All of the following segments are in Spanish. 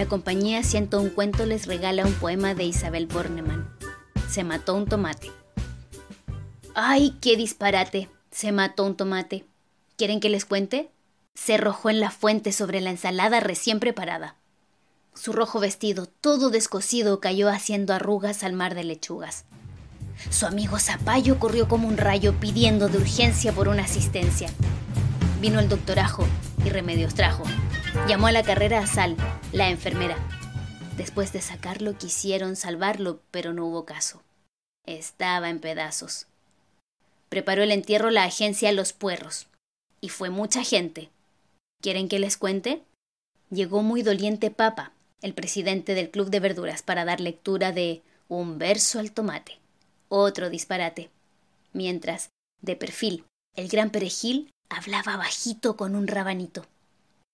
La compañía Siento un cuento les regala un poema de Isabel Bornemann. Se mató un tomate. ¡Ay, qué disparate! Se mató un tomate. ¿Quieren que les cuente? Se arrojó en la fuente sobre la ensalada recién preparada. Su rojo vestido, todo descosido, cayó haciendo arrugas al mar de lechugas. Su amigo Zapallo corrió como un rayo pidiendo de urgencia por una asistencia. Vino el doctorajo y remedios trajo. Llamó a la carrera a Sal, la enfermera. Después de sacarlo quisieron salvarlo, pero no hubo caso. Estaba en pedazos. Preparó el entierro la agencia Los Puerros. Y fue mucha gente. ¿Quieren que les cuente? Llegó muy doliente Papa, el presidente del Club de Verduras, para dar lectura de Un verso al tomate. Otro disparate. Mientras, de perfil, el gran perejil hablaba bajito con un rabanito.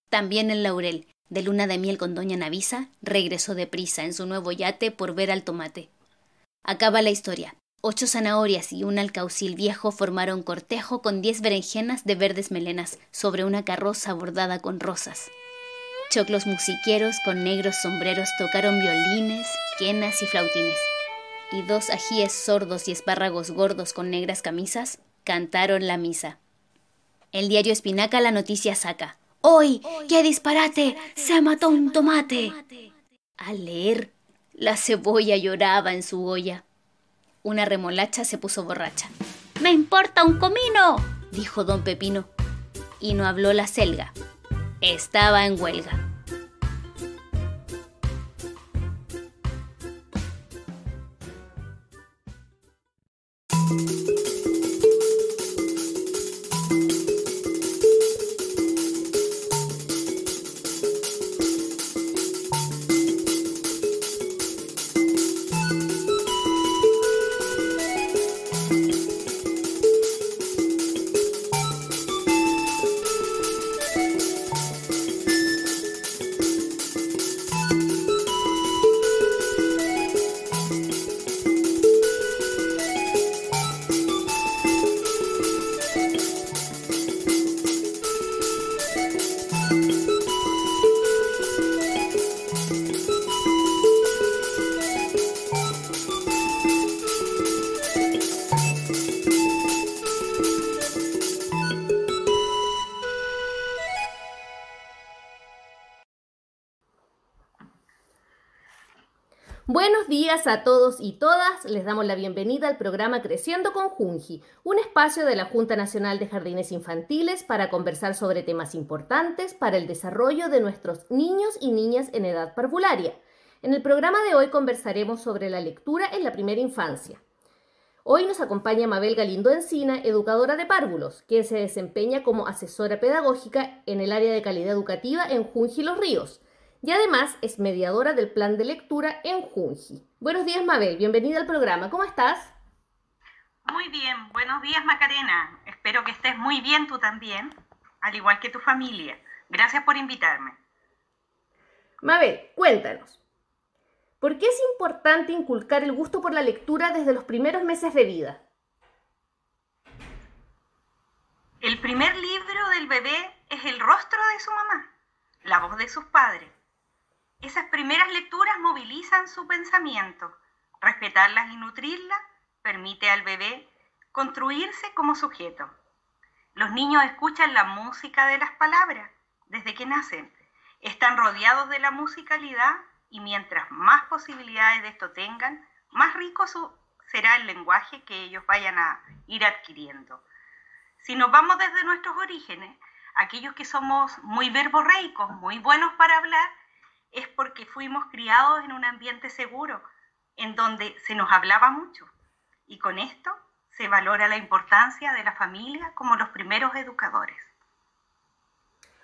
También el laurel, de luna de miel con doña Navisa, regresó deprisa en su nuevo yate por ver al tomate. Acaba la historia. Ocho zanahorias y un alcaucil viejo formaron cortejo con diez berenjenas de verdes melenas sobre una carroza bordada con rosas. Choclos musiqueros con negros sombreros tocaron violines, quenas y flautines. Y dos ajíes sordos y espárragos gordos con negras camisas cantaron la misa. El diario Espinaca la noticia saca. ¡Hoy! ¡Qué disparate! ¡Se mató un tomate! Al leer, la cebolla lloraba en su olla. Una remolacha se puso borracha. ¡Me importa un comino! dijo don Pepino. Y no habló la selga. Estaba en huelga. Buenos días a todos y todas. Les damos la bienvenida al programa Creciendo con Junji, un espacio de la Junta Nacional de Jardines Infantiles para conversar sobre temas importantes para el desarrollo de nuestros niños y niñas en edad parvularia. En el programa de hoy conversaremos sobre la lectura en la primera infancia. Hoy nos acompaña Mabel Galindo Encina, educadora de párvulos, que se desempeña como asesora pedagógica en el área de calidad educativa en Junji Los Ríos y además es mediadora del plan de lectura en Junji. Buenos días, Mabel, bienvenida al programa. ¿Cómo estás? Muy bien, buenos días, Macarena. Espero que estés muy bien tú también, al igual que tu familia. Gracias por invitarme. Mabel, cuéntanos. ¿Por qué es importante inculcar el gusto por la lectura desde los primeros meses de vida? El primer libro del bebé es el rostro de su mamá, la voz de sus padres. Esas primeras lecturas movilizan su pensamiento. Respetarlas y nutrirlas permite al bebé construirse como sujeto. Los niños escuchan la música de las palabras desde que nacen. Están rodeados de la musicalidad y mientras más posibilidades de esto tengan, más rico será el lenguaje que ellos vayan a ir adquiriendo. Si nos vamos desde nuestros orígenes, aquellos que somos muy verborreicos, muy buenos para hablar, es porque fuimos criados en un ambiente seguro, en donde se nos hablaba mucho. Y con esto se valora la importancia de la familia como los primeros educadores.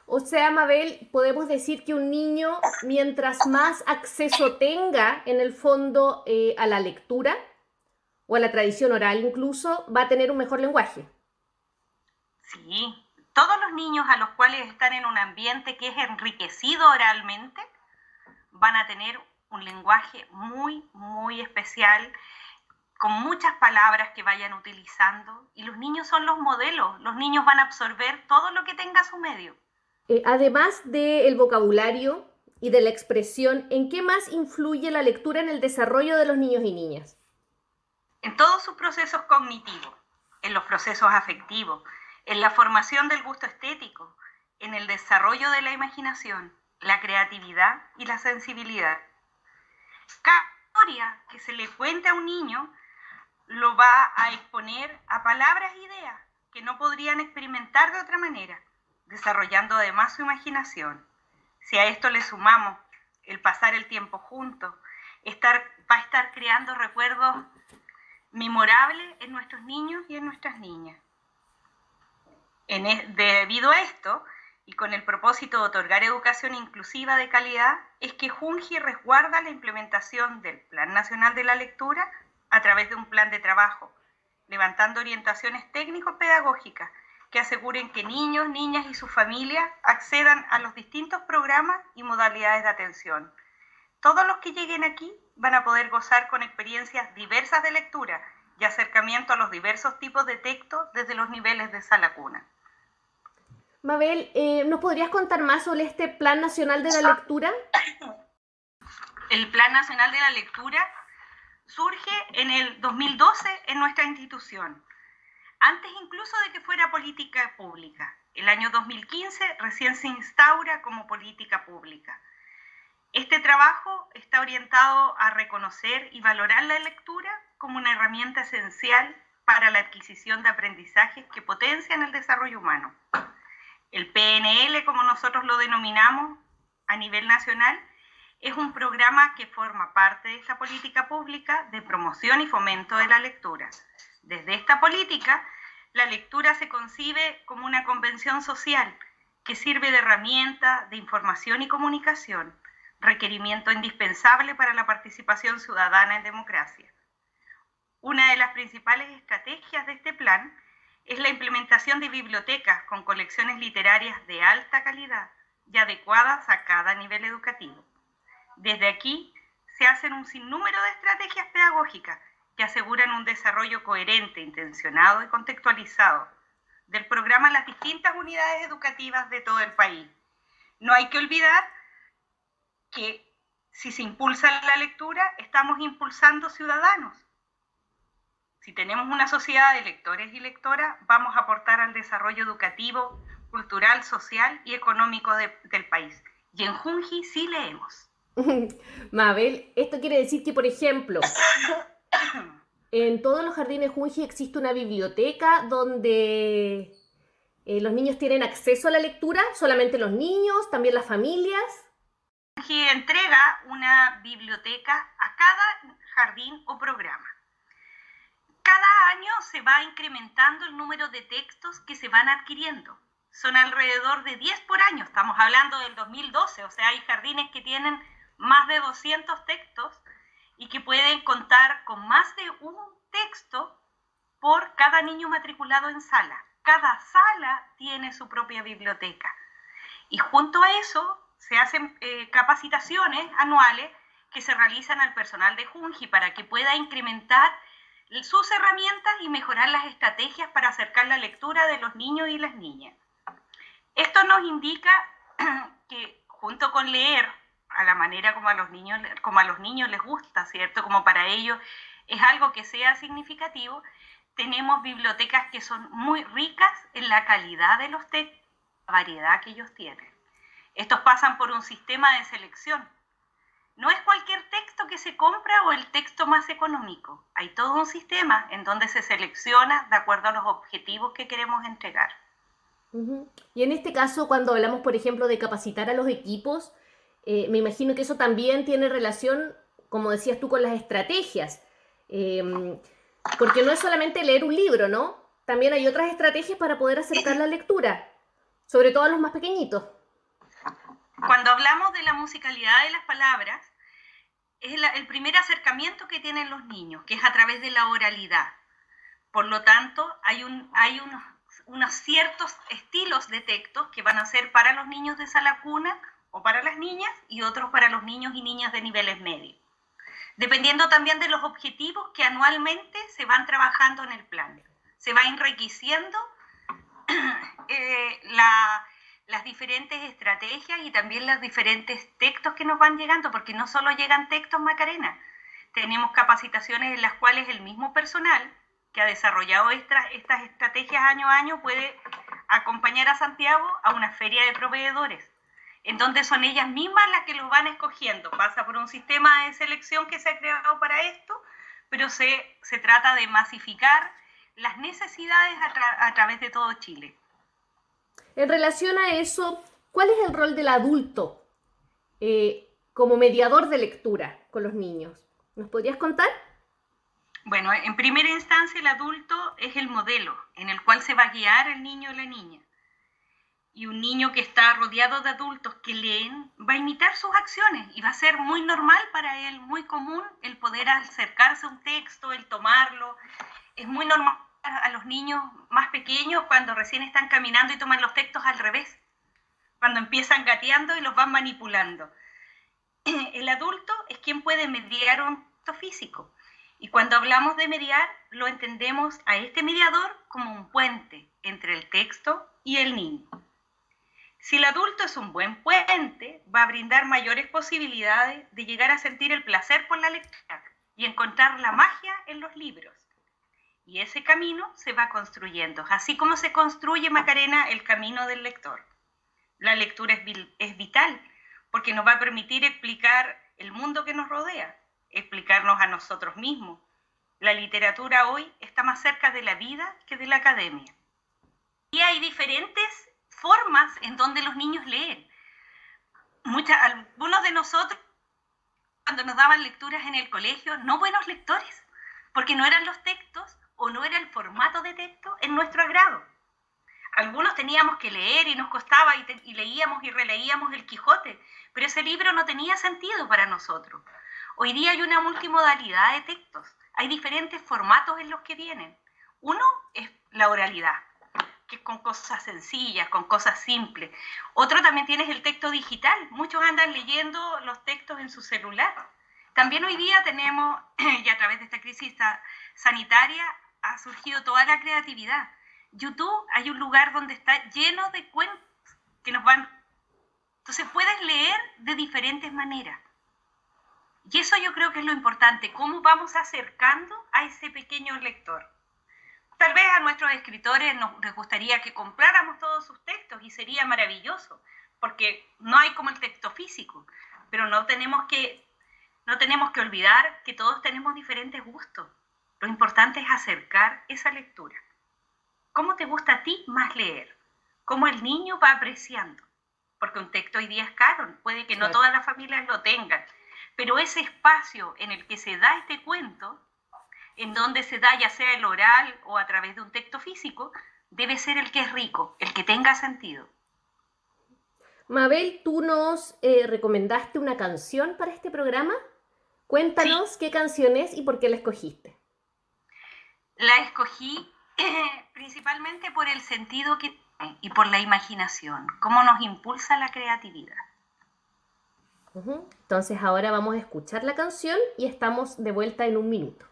O sea, Mabel, podemos decir que un niño, mientras más acceso tenga, en el fondo, eh, a la lectura o a la tradición oral incluso, va a tener un mejor lenguaje. Sí, todos los niños a los cuales están en un ambiente que es enriquecido oralmente, van a tener un lenguaje muy, muy especial, con muchas palabras que vayan utilizando. Y los niños son los modelos, los niños van a absorber todo lo que tenga su medio. Eh, además del vocabulario y de la expresión, ¿en qué más influye la lectura en el desarrollo de los niños y niñas? En todos sus procesos cognitivos, en los procesos afectivos, en la formación del gusto estético, en el desarrollo de la imaginación, la creatividad y la sensibilidad. Cada historia que se le cuente a un niño lo va a exponer a palabras e ideas que no podrían experimentar de otra manera, desarrollando además su imaginación. Si a esto le sumamos el pasar el tiempo juntos, estar, va a estar creando recuerdos memorables en nuestros niños y en nuestras niñas. E, debido a esto, y con el propósito de otorgar educación inclusiva de calidad, es que Junji resguarda la implementación del Plan Nacional de la Lectura a través de un plan de trabajo, levantando orientaciones técnico-pedagógicas que aseguren que niños, niñas y sus familias accedan a los distintos programas y modalidades de atención. Todos los que lleguen aquí van a poder gozar con experiencias diversas de lectura y acercamiento a los diversos tipos de texto desde los niveles de sala cuna. Mabel, eh, ¿nos podrías contar más sobre este Plan Nacional de la Lectura? El Plan Nacional de la Lectura surge en el 2012 en nuestra institución, antes incluso de que fuera política pública. El año 2015 recién se instaura como política pública. Este trabajo está orientado a reconocer y valorar la lectura como una herramienta esencial para la adquisición de aprendizajes que potencian el desarrollo humano. El PNL, como nosotros lo denominamos a nivel nacional, es un programa que forma parte de esta política pública de promoción y fomento de la lectura. Desde esta política, la lectura se concibe como una convención social que sirve de herramienta de información y comunicación, requerimiento indispensable para la participación ciudadana en democracia. Una de las principales estrategias de este plan es la implementación de bibliotecas con colecciones literarias de alta calidad y adecuadas a cada nivel educativo. Desde aquí se hacen un sinnúmero de estrategias pedagógicas que aseguran un desarrollo coherente, intencionado y contextualizado del programa en las distintas unidades educativas de todo el país. No hay que olvidar que si se impulsa la lectura, estamos impulsando ciudadanos. Si tenemos una sociedad de lectores y lectoras, vamos a aportar al desarrollo educativo, cultural, social y económico del país. Y en Junji sí leemos. Mabel, esto quiere decir que, por ejemplo, en todos los jardines Junji existe una biblioteca donde eh, los niños tienen acceso a la lectura, solamente los niños, también las familias. Junji entrega una biblioteca a cada jardín o programa. Cada año se va incrementando el número de textos que se van adquiriendo. Son alrededor de 10 por año, estamos hablando del 2012, o sea, hay jardines que tienen más de 200 textos y que pueden contar con más de un texto por cada niño matriculado en sala. Cada sala tiene su propia biblioteca. Y junto a eso se hacen eh, capacitaciones anuales que se realizan al personal de Junji para que pueda incrementar sus herramientas y mejorar las estrategias para acercar la lectura de los niños y las niñas. Esto nos indica que junto con leer a la manera como a los niños, como a los niños les gusta, ¿cierto? Como para ellos es algo que sea significativo, tenemos bibliotecas que son muy ricas en la calidad de los textos, la variedad que ellos tienen. Estos pasan por un sistema de selección. No es cualquier texto que se compra o el texto más económico. Hay todo un sistema en donde se selecciona de acuerdo a los objetivos que queremos entregar. Y en este caso, cuando hablamos, por ejemplo, de capacitar a los equipos, eh, me imagino que eso también tiene relación, como decías tú, con las estrategias. Em, porque no es solamente leer un libro, ¿no? También hay otras estrategias para poder acercar la lectura, sobre todo a los más pequeñitos. Cuando hablamos de la musicalidad de las palabras, es el primer acercamiento que tienen los niños, que es a través de la oralidad. Por lo tanto, hay, un, hay unos, unos ciertos estilos de textos que van a ser para los niños de sala cuna o para las niñas y otros para los niños y niñas de niveles medios, dependiendo también de los objetivos que anualmente se van trabajando en el plan. Se va enriqueciendo eh, la, las diferentes estrategias y también los diferentes textos que nos van llegando, porque no solo llegan textos Macarena, tenemos capacitaciones en las cuales el mismo personal que ha desarrollado estas, estas estrategias año a año puede acompañar a Santiago a una feria de proveedores, en donde son ellas mismas las que los van escogiendo. Pasa por un sistema de selección que se ha creado para esto, pero se, se trata de masificar las necesidades a, través de todo Chile. En relación a eso, ¿cuál es el rol del adulto eh, como mediador de lectura con los niños? ¿Nos podrías contar? Bueno, en primera instancia el adulto es el modelo en el cual se va a guiar el niño o la niña. Y un niño que está rodeado de adultos que leen va a imitar sus acciones y va a ser muy normal para él, muy común el poder acercarse a un texto, el tomarlo. Es muy normal a los niños más pequeños cuando recién están caminando y toman los textos al revés, cuando empiezan gateando y los van manipulando. El adulto es quien puede mediar un texto físico y cuando hablamos de mediar, lo entendemos a este mediador como un puente entre el texto y el niño. Si el adulto es un buen puente, va a brindar mayores posibilidades de llegar a sentir el placer por la lectura y encontrar la magia en los libros. Y ese camino se va construyendo, así como se construye Macarena el camino del lector. La lectura es, es vital porque nos va a permitir explicar el mundo que nos rodea, explicarnos a nosotros mismos. La literatura hoy está más cerca de la vida que de la academia. Y hay diferentes formas en donde los niños leen. algunos de nosotros, cuando nos daban lecturas en el colegio, no buenos lectores, porque no eran los textos o no era el formato de texto en nuestro agrado. Algunos teníamos que leer y nos costaba y, leíamos y releíamos el Quijote, pero ese libro no tenía sentido para nosotros. Hoy día hay una multimodalidad de textos, hay diferentes formatos en los que vienen. Uno es la oralidad, que es con cosas sencillas, con cosas simples. Otro también tienes el texto digital. Muchos andan leyendo los textos en su celular. También hoy día tenemos, y a través de esta crisis sanitaria, ha surgido toda la creatividad. YouTube hay un lugar donde está lleno de cuentos que nos van... Entonces puedes leer de diferentes maneras. Y eso yo creo que es lo importante, cómo vamos acercando a ese pequeño lector. Tal vez a nuestros escritores nos les gustaría que compráramos todos sus textos y sería maravilloso, porque no hay como el texto físico, pero no tenemos que, no tenemos que olvidar que todos tenemos diferentes gustos. Lo importante es acercar esa lectura. ¿Cómo te gusta a ti más leer? ¿Cómo el niño va apreciando? Porque un texto hoy día es caro, puede que no todas las familias lo tengan pero ese espacio en el que se da este cuento, en donde se da ya sea el oral o a través de un texto físico, debe ser el que es rico, el que tenga sentido. Mabel, tú nos eh, recomendaste una canción para este programa. Cuéntanos qué canción es y por qué la escogiste. La escogí principalmente por el sentido que y por la imaginación, cómo nos impulsa la creatividad. Entonces ahora vamos a escuchar la canción y estamos de vuelta en un minuto.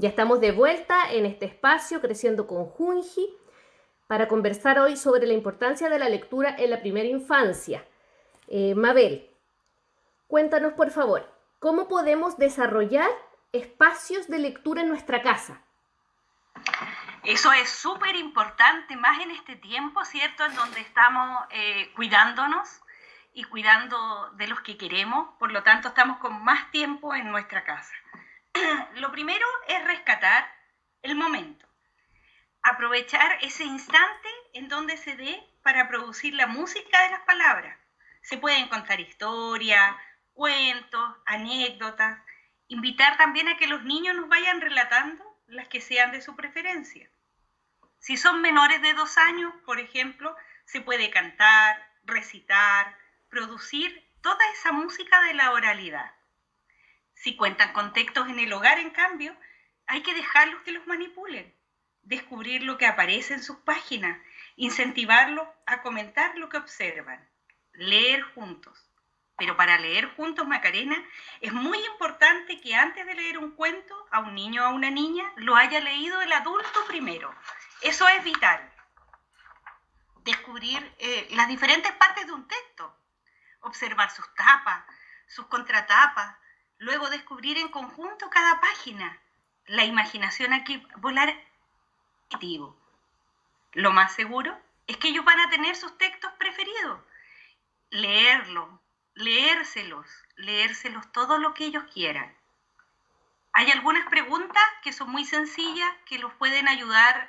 Ya estamos de vuelta en este espacio Creciendo con Junji para conversar hoy sobre la importancia de la lectura en la primera infancia. Eh, Mabel, cuéntanos por favor, ¿cómo podemos desarrollar espacios de lectura en nuestra casa? Eso es súper importante, más en este tiempo, ¿cierto? En donde estamos eh, cuidándonos y cuidando de los que queremos, por lo tanto estamos con más tiempo en nuestra casa. Lo primero es rescatar el momento, aprovechar ese instante en donde se dé para producir la música de las palabras. Se pueden contar historias, cuentos, anécdotas, invitar también a que los niños nos vayan relatando las que sean de su preferencia. Si son menores de dos años, por ejemplo, se puede cantar, recitar, producir toda esa música de la oralidad. Si cuentan con textos en el hogar, en cambio, hay que dejarlos que los manipulen, descubrir lo que aparece en sus páginas, incentivarlos a comentar lo que observan, leer juntos. Pero para leer juntos, Macarena, es muy importante que antes de leer un cuento a un niño o a una niña, lo haya leído el adulto primero. Eso es vital. Descubrir eh, las diferentes partes de un texto, observar sus tapas, sus contratapas, luego descubrir en conjunto cada página. La imaginación aquí volar Lo más seguro es que ellos van a tener sus textos preferidos. Leerlo, leérselos, leérselos todo lo que ellos quieran. Hay algunas preguntas que son muy sencillas, que los pueden ayudar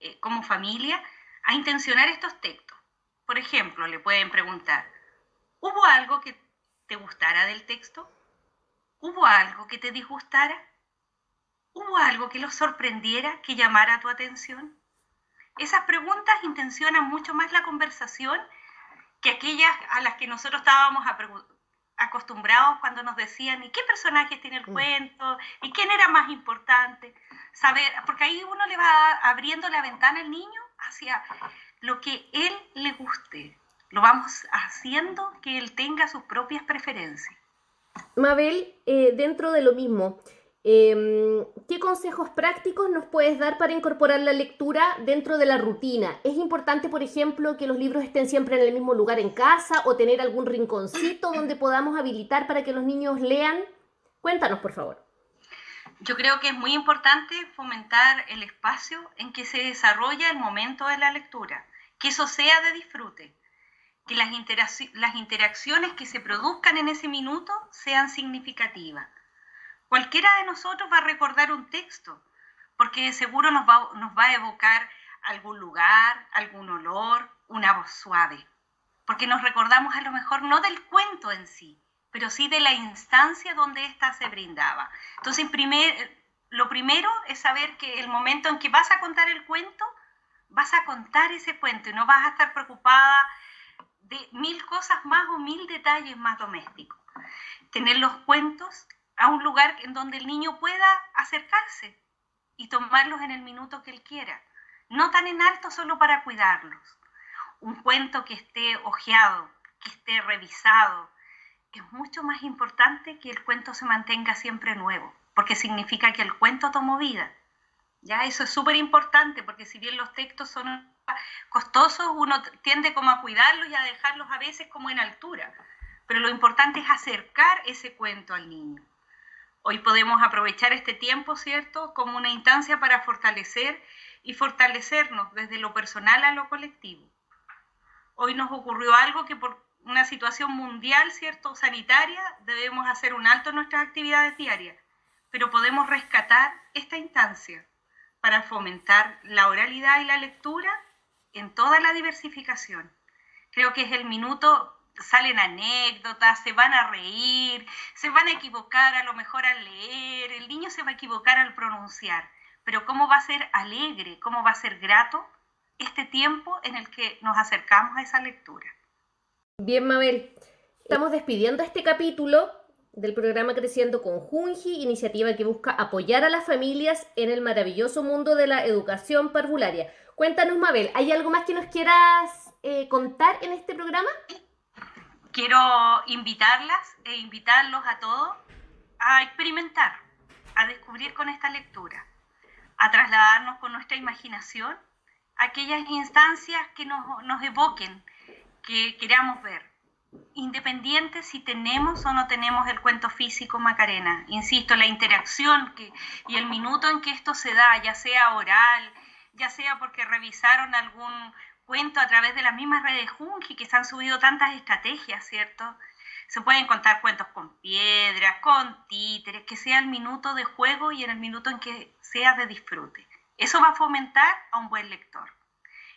eh, como familia a intencionar estos textos. Por ejemplo, le pueden preguntar, ¿hubo algo que te gustara del texto? ¿Hubo algo que te disgustara? ¿Hubo algo que los sorprendiera, que llamara tu atención? Esas preguntas intencionan mucho más la conversación que aquellas a las que nosotros estábamos acostumbrados cuando nos decían, ¿y qué personajes tiene el mm. cuento? ¿Y quién era más importante? Saber, porque ahí uno le va abriendo la ventana al niño hacia lo que él le guste. Lo vamos haciendo que él tenga sus propias preferencias. Mabel, eh, dentro de lo mismo, Em, ¿Qué consejos prácticos nos puedes dar para incorporar la lectura dentro de la rutina? ¿Es importante, por ejemplo, que los libros estén siempre en el mismo lugar en casa o tener algún rinconcito donde podamos habilitar para que los niños lean? Cuéntanos, por favor. Yo creo que es muy importante fomentar el espacio en que se desarrolla el momento de la lectura, que eso sea de disfrute, que las, interacciones que se produzcan en ese minuto sean significativas Cualquiera de nosotros va a recordar un texto, porque seguro nos va, a evocar algún lugar, algún olor, una voz suave. Porque nos recordamos a lo mejor no del cuento en sí, pero sí de la instancia donde ésta se brindaba. Entonces, lo primero es saber que el momento en que vas a contar el cuento, vas a contar ese cuento y no vas a estar preocupada de mil cosas más o mil detalles más domésticos. Tener los cuentos a un lugar en donde el niño pueda acercarse y tomarlos en el minuto que él quiera. No tan en alto solo para cuidarlos. Un cuento que esté ojeado, que esté revisado, es mucho más importante que el cuento se mantenga siempre nuevo, porque significa que el cuento tomó vida. Ya eso es súper importante, porque si bien los textos son costosos, uno tiende como a cuidarlos y a dejarlos a veces como en altura. Pero lo importante es acercar ese cuento al niño. Hoy podemos aprovechar este tiempo, ¿cierto?, como una instancia para fortalecer y fortalecernos desde lo personal a lo colectivo. Hoy nos ocurrió algo que por una situación mundial, ¿cierto?, sanitaria, debemos hacer un alto en nuestras actividades diarias, pero podemos rescatar esta instancia para fomentar la oralidad y la lectura en toda la diversificación. Creo que es el minuto salen anécdotas, se van a reír, se van a equivocar a lo mejor al leer, el niño se va a equivocar al pronunciar, pero cómo va a ser alegre, cómo va a ser grato este tiempo en el que nos acercamos a esa lectura. Bien, Mabel, estamos despidiendo este capítulo del programa Creciendo con Junji, iniciativa que busca apoyar a las familias en el maravilloso mundo de la educación parvularia. Cuéntanos, Mabel, ¿hay algo más que nos quieras eh, contar en este programa? quiero invitarlas e invitarlos a todos a experimentar, a descubrir con esta lectura, a trasladarnos con nuestra imaginación a aquellas instancias que nos, nos evoquen, que queramos ver, independiente si tenemos o no tenemos el cuento físico Macarena. Insisto, la interacción y el minuto en que esto se da, ya sea oral, ya sea porque revisaron algún cuento a través de las mismas redes Junji, que se han subido tantas estrategias, ¿cierto? Se pueden contar cuentos con piedras, con títeres, que sea el minuto de juego y en el minuto en que sea de disfrute. Eso va a fomentar a un buen lector.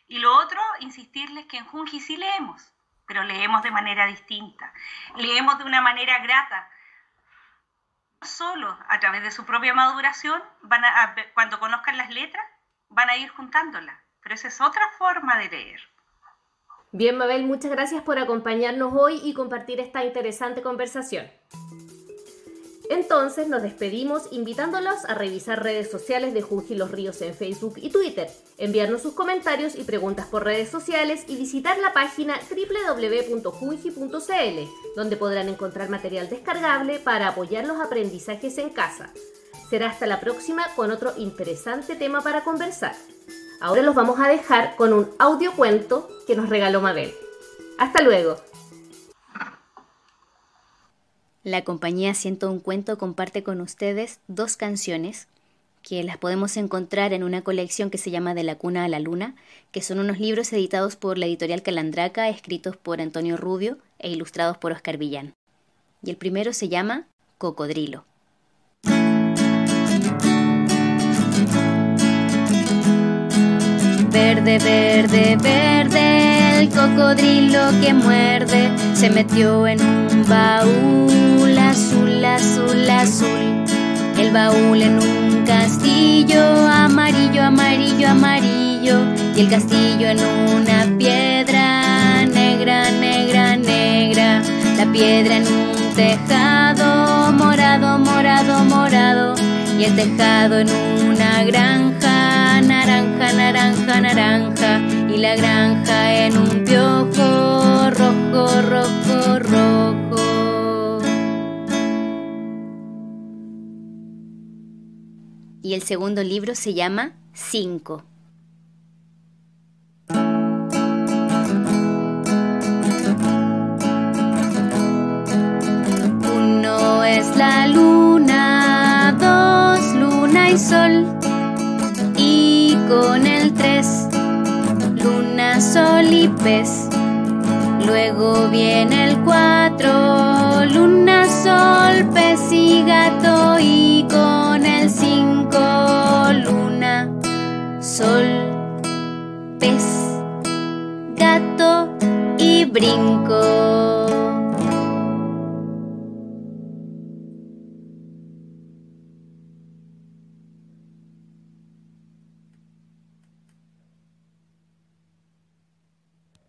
Y lo otro, insistirles que en Junji sí leemos, pero leemos de manera distinta. Leemos de una manera grata. Solo a través de su propia maduración, van a, cuando conozcan las letras, van a ir juntándolas. Pero esa es otra forma de leer. Bien, Mabel, muchas gracias por acompañarnos hoy y compartir esta interesante conversación. Entonces nos despedimos invitándolos a revisar redes sociales de Junji Los Ríos en Facebook y Twitter, enviarnos sus comentarios y preguntas por redes sociales y visitar la página www.junji.cl, donde podrán encontrar material descargable para apoyar los aprendizajes en casa. Será hasta la próxima con otro interesante tema para conversar. Ahora los vamos a dejar con un audio cuento que nos regaló Mabel. Hasta luego. La compañía Siento un Cuento comparte con ustedes dos canciones que las podemos encontrar en una colección que se llama De la Cuna a la Luna, que son unos libros editados por la editorial Calandraca, escritos por Antonio Rubio e ilustrados por Oscar Villán. Y el primero se llama Cocodrilo. Verde, verde, verde, el cocodrilo que muerde se metió en un baúl azul, azul, azul. El baúl en un castillo amarillo, amarillo, amarillo. Y el castillo en una piedra negra, negra, negra. La piedra en un tejado morado, morado, morado. Y el tejado en una granja naranja, naranja, naranja. Y la granja en un piojo rojo, rojo, rojo. Y el segundo libro se llama Cinco. Uno es la luna, dos luna y sol. Y con el tres, luna, sol y pez. Luego viene el cuatro, luna, sol, pez y gato. Y con sol, pez, gato y brinco.